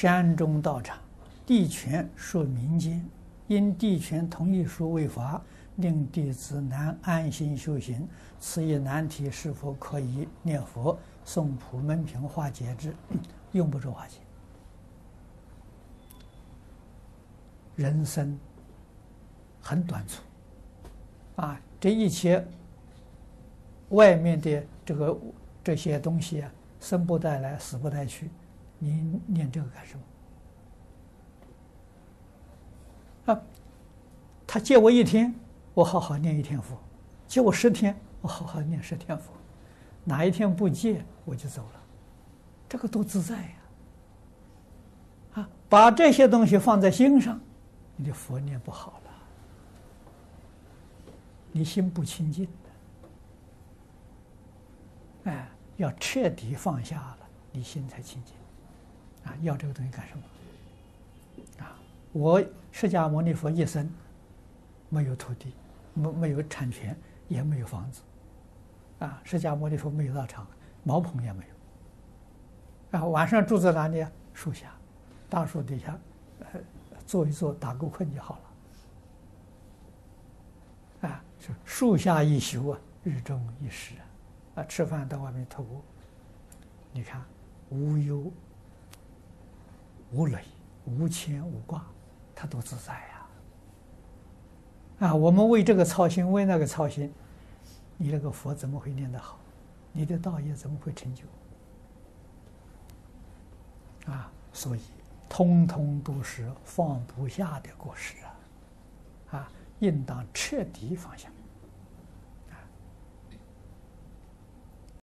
山中道场，地权属民间，因地权同意书未发，令弟子难安心修行。此一难题是否可以念佛诵普门平化解之？用不着化解。人生很短促，啊，这一切外面的这个这些东西啊，生不带来，死不带去。你念这个干什么？啊，他借我一天，我好好念一天佛；借我十天，我好好念十天佛。哪一天不借，我就走了。这个多自在呀！啊，把这些东西放在心上，你的佛念不好了，你心不清净的。哎，要彻底放下了，你心才清净。要这个东西干什么？啊，我释迦牟尼佛一生没有土地，没没有产权，也没有房子。啊，释迦牟尼佛没有道场，茅棚也没有。然后晚上住在哪里啊？树下，大树底下，呃，坐一坐，打个困就好了。啊，是树下一宿啊，日中一时啊，啊，吃饭到外面透过，你看无忧。无累、无牵、无挂，他多自在呀！啊，我们为这个操心，为那个操心，你那个佛怎么会念得好？你的道业怎么会成就？啊，所以通通都是放不下的过失啊！啊，应当彻底放下。